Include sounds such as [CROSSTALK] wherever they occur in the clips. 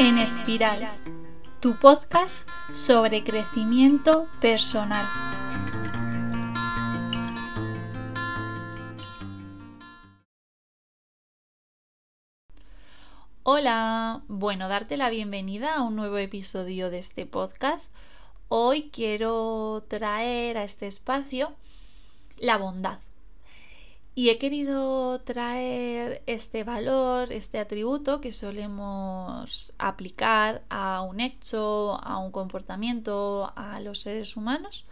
en Espiral, tu podcast sobre crecimiento personal. Hola, bueno, darte la bienvenida a un nuevo episodio de este podcast. Hoy quiero traer a este espacio la bondad. Y he querido traer este valor, este atributo que solemos aplicar a un hecho, a un comportamiento, a los seres humanos,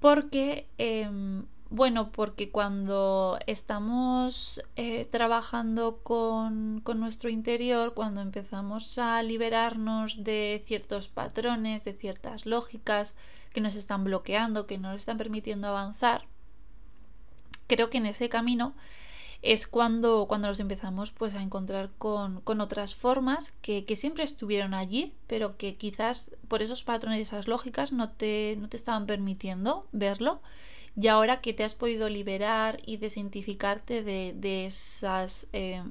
porque, em, bueno, porque cuando estamos eh, trabajando con, con nuestro interior, cuando empezamos a liberarnos de ciertos patrones, de ciertas lógicas que nos están bloqueando, que no nos están permitiendo avanzar, creo que en ese camino es cuando, cuando nos empezamos pues a encontrar con, otras formas que, siempre estuvieron allí, pero que quizás por esos patrones y esas lógicas no te, no te estaban permitiendo verlo. Y ahora que te has podido liberar y desidentificarte de, esas eh,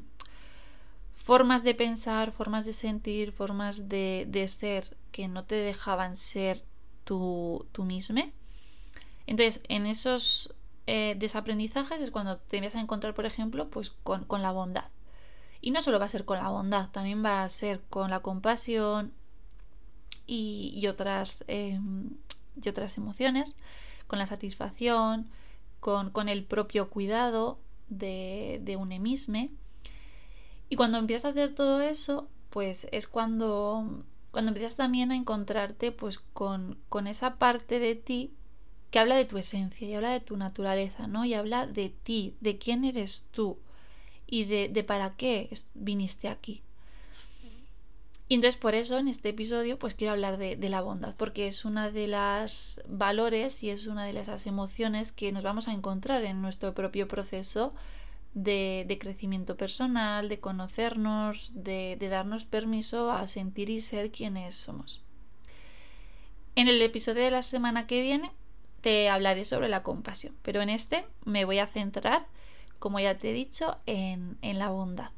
formas de pensar, formas de sentir, formas de, de, ser que no te dejaban ser tú, tú mismo. Entonces, en esos eh, desaprendizajes es cuando te empiezas a encontrar, por ejemplo, pues con, la bondad. Y no solo va a ser con la bondad, también va a ser con la compasión y, otras, em, y otras emociones, con la satisfacción, con, el propio cuidado de, de un emisme. Y cuando empiezas a hacer todo eso, pues es cuando, cuando empiezas también a encontrarte pues con, con esa parte de ti que habla de tu esencia y habla de tu naturaleza, ¿no? Y habla de ti, de quién eres tú y de, para qué viniste aquí. Y entonces por eso en este episodio pues quiero hablar de, la bondad, porque es una de las valores y es una de las emociones que nos vamos a encontrar en nuestro propio proceso de, crecimiento personal, de conocernos, de, de darnos permiso a sentir y ser quienes somos. En el episodio de la semana que viene te hablaré sobre la compasión, pero en este me voy a centrar, como ya te he dicho, en, la bondad.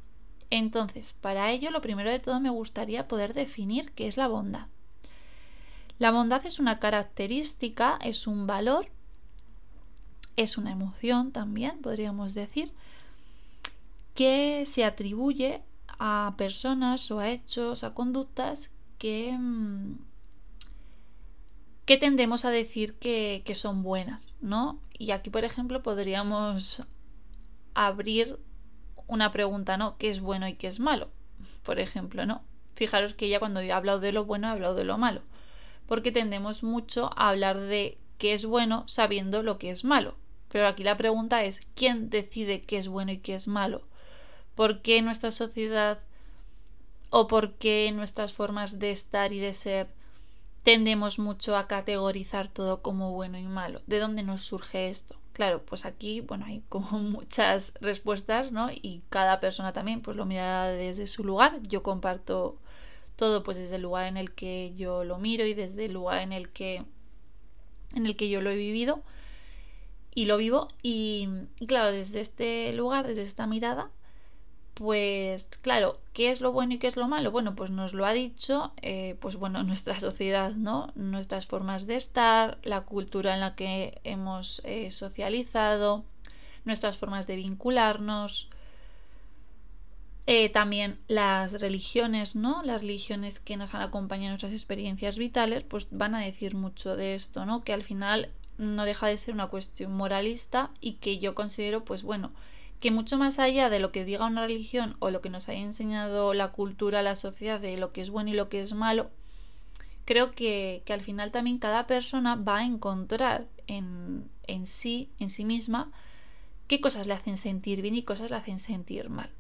Entonces, para ello, lo primero de todo me gustaría poder definir qué es la bondad. La bondad es una característica, es un valor, es una emoción también, podríamos decir, que se atribuye a personas o a hechos, a conductas que mm, que tendemos a decir que, son buenas, ¿no? Y aquí, por ejemplo, podríamos abrir una pregunta, ¿no? ¿Qué es bueno y qué es malo? Por ejemplo, ¿no? Fijaros que ya cuando he hablado de lo bueno he hablado de lo malo. Porque tendemos mucho a hablar de qué es bueno sabiendo lo que es malo. Pero aquí la pregunta es, ¿quién decide qué es bueno y qué es malo? ¿Por qué nuestra sociedad o por qué nuestras formas de estar y de ser tendemos mucho a categorizar todo como bueno y malo. ¿De dónde nos surge esto? Claro, pues aquí, bueno, hay como [LAUGHS] muchas respuestas, ¿no? Y cada persona también pues lo mirará desde su lugar. Yo comparto todo pues desde el lugar en el que yo lo miro y desde el lugar en el que en el que yo lo he vivido y lo vivo y claro, desde este lugar, desde esta mirada, pues claro, ¿qué es lo bueno y qué es lo malo? Bueno, pues nos lo ha dicho, eh, pues bueno, [LAUGHS] nuestra sociedad, ¿no? Nuestras formas de estar, la cultura en la que hemos eh, socializado, nuestras formas de vincularnos, eh, también las religiones, ¿no? Las religiones que nos han acompañado en nuestras experiencias vitales, pues van a decir mucho de esto, ¿no? Que al final no deja de ser una cuestión moralista y que yo considero, pues bueno, que mucho más allá de lo que diga una religión o lo que nos haya enseñado la cultura, la sociedad de lo que es bueno y lo que es malo, creo que, al final también cada persona va a encontrar en, en sí, en sí misma, qué cosas le hacen sentir bien y cosas le hacen sentir mal.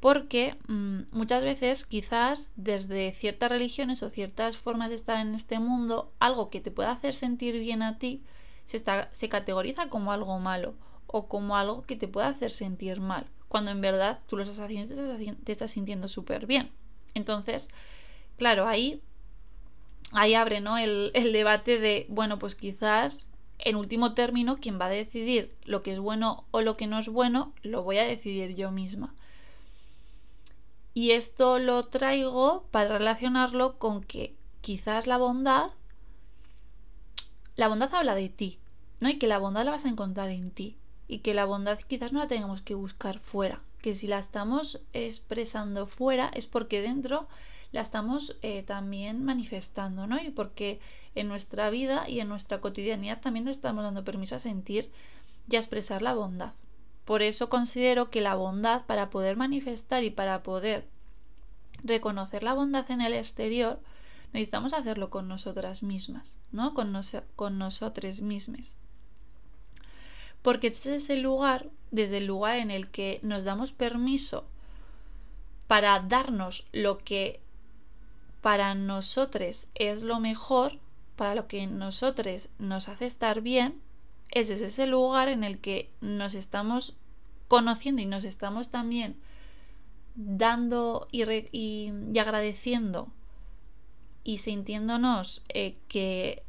Porque mm, muchas veces quizás desde ciertas religiones o ciertas formas de estar en este mundo, algo que te pueda hacer sentir bien a ti se, está, se categoriza como algo malo o como algo que te pueda hacer sentir mal, cuando en verdad tú lo estás haciendo te estás, sintiendo súper bien. Entonces, claro, ahí, ahí abre ¿no? el, el debate de, bueno, pues quizás en último término, quien va a decidir lo que es bueno o lo que no es bueno, lo voy a decidir yo misma. Y esto lo traigo para relacionarlo con que quizás la bondad, la bondad habla de ti, ¿no? Y que la bondad la vas a encontrar en ti. Y que la bondad quizás no la tengamos que buscar fuera. Que si la estamos expresando fuera es porque dentro la estamos eh, también manifestando, ¿no? Y porque en nuestra vida y en nuestra cotidianidad también nos estamos dando permiso a sentir y a expresar la bondad. Por eso considero que la bondad, para poder manifestar y para poder reconocer la bondad en el exterior, necesitamos hacerlo con nosotras mismas, ¿no? Con, con nosotros mismos. Porque este es el lugar, desde el lugar en el que nos damos permiso para darnos lo que para nosotros es lo mejor, para lo que nosotros nos hace estar bien, ese es ese lugar en el que nos estamos conociendo y nos estamos también dando y, y, agradeciendo y sintiéndonos eh, que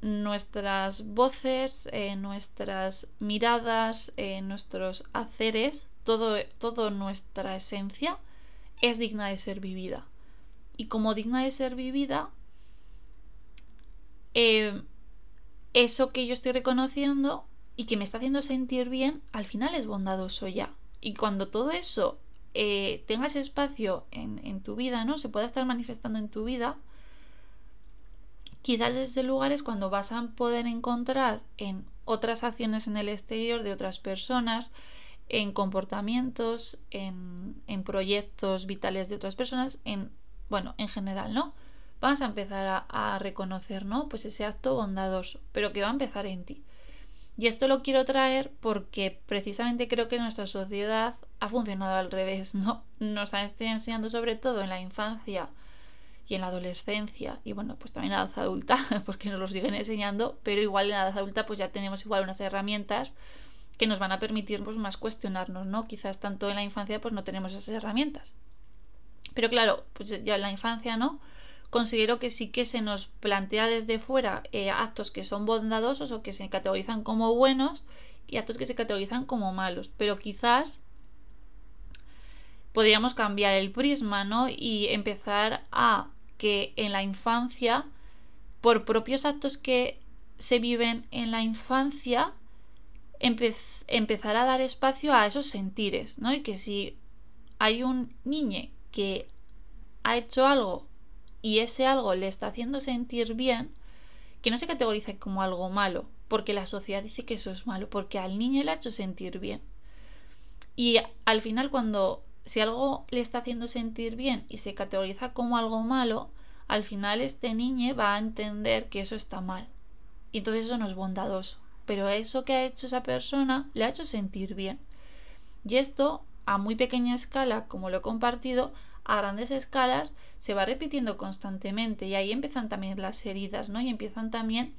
nuestras voces, eh, nuestras miradas, eh, nuestros haceres, todo, todo nuestra esencia es digna de ser vivida y como digna de ser vivida, eh, eso que yo estoy reconociendo y que me está haciendo sentir bien, al final es bondadoso ya. Y cuando todo eso tenga ese espacio en, en, tu vida, ¿no? Se pueda estar manifestando en tu vida, quizás desde lugares cuando vas a poder encontrar en otras acciones en el exterior de otras personas, en comportamientos, en, en proyectos vitales de otras personas, en bueno, en general, ¿no? Vamos a empezar a, reconocer, ¿no? Pues ese acto bondadoso, pero que va a empezar en ti. Y esto lo quiero traer porque precisamente creo que nuestra sociedad ha funcionado al revés, ¿no? Nos han enseñando sobre todo en la infancia y en la adolescencia y bueno, pues también en la edad adulta, [LAUGHS] porque nos lo siguen enseñando, pero igual en la edad adulta pues ya tenemos igual unas herramientas que nos van a permitir pues más cuestionarnos, ¿no? Quizás tanto en la infancia pues no tenemos esas herramientas. Pero claro, pues ya en la infancia, ¿no? Considero que sí que se nos plantea desde fuera eh, actos que son bondadosos o que se categorizan como buenos y actos que se categorizan como malos. Pero quizás podríamos cambiar el prisma, ¿no? Y empezar a que en la infancia, por propios actos que se viven en la infancia, empezar a dar espacio a esos sentires, ¿no? Y que si hay un niño que ha hecho algo y ese algo le está haciendo sentir bien, que no se categorice como algo malo, porque la sociedad dice que eso es malo, porque al niño le ha hecho sentir bien. Y al final cuando si algo le está haciendo sentir bien y se categoriza como algo malo, al final este niño va a entender que eso está mal. Y entonces eso no es bondadoso. Pero eso que ha hecho esa persona le ha hecho sentir bien. Y esto a muy pequeña escala, como lo he compartido, a grandes escalas se va repitiendo constantemente y ahí empiezan también las heridas, ¿no? Y empiezan también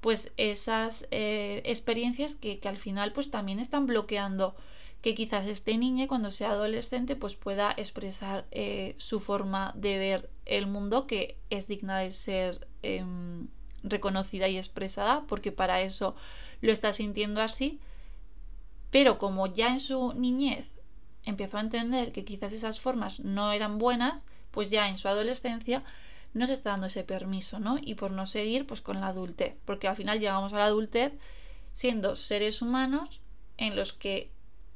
pues esas eh, experiencias que, al final pues también están bloqueando que quizás este niño cuando sea adolescente pues pueda expresar eh, su forma de ver el mundo que es digna de ser em, reconocida y expresada porque para eso lo está sintiendo así pero como ya en su niñez empezó a entender que quizás esas formas no eran buenas, pues ya en su adolescencia no se está dando ese permiso, ¿no? Y por no seguir, pues con la adultez, porque al final llegamos a la adultez siendo seres humanos en los que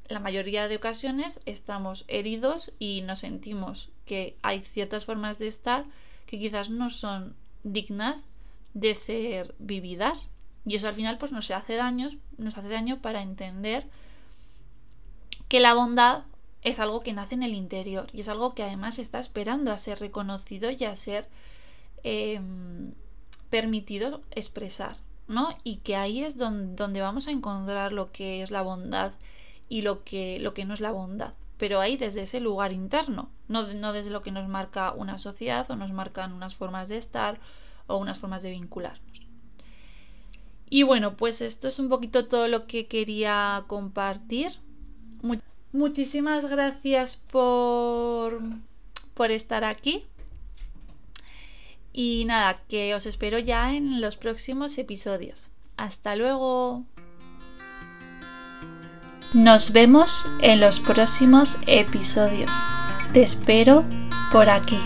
la mayoría de ocasiones estamos heridos y nos sentimos que hay ciertas formas de estar que quizás no son dignas de ser vividas y eso al final pues nos hace daños, nos hace daño para entender que la bondad es algo que nace en el interior y es algo que además está esperando a ser reconocido y a ser em, permitido expresar, ¿no? Y que ahí es donde, vamos a encontrar lo que es la bondad y lo que, lo que no es la bondad. Pero ahí desde ese lugar interno, no, no desde lo que nos marca una sociedad o nos marcan unas formas de estar o unas formas de vincularnos. Y bueno, pues esto es un poquito todo lo que quería compartir. Muchísimas gracias por, por estar aquí. Y nada, que os espero ya en los próximos episodios. Hasta luego. Nos vemos en los próximos episodios. Te espero por aquí.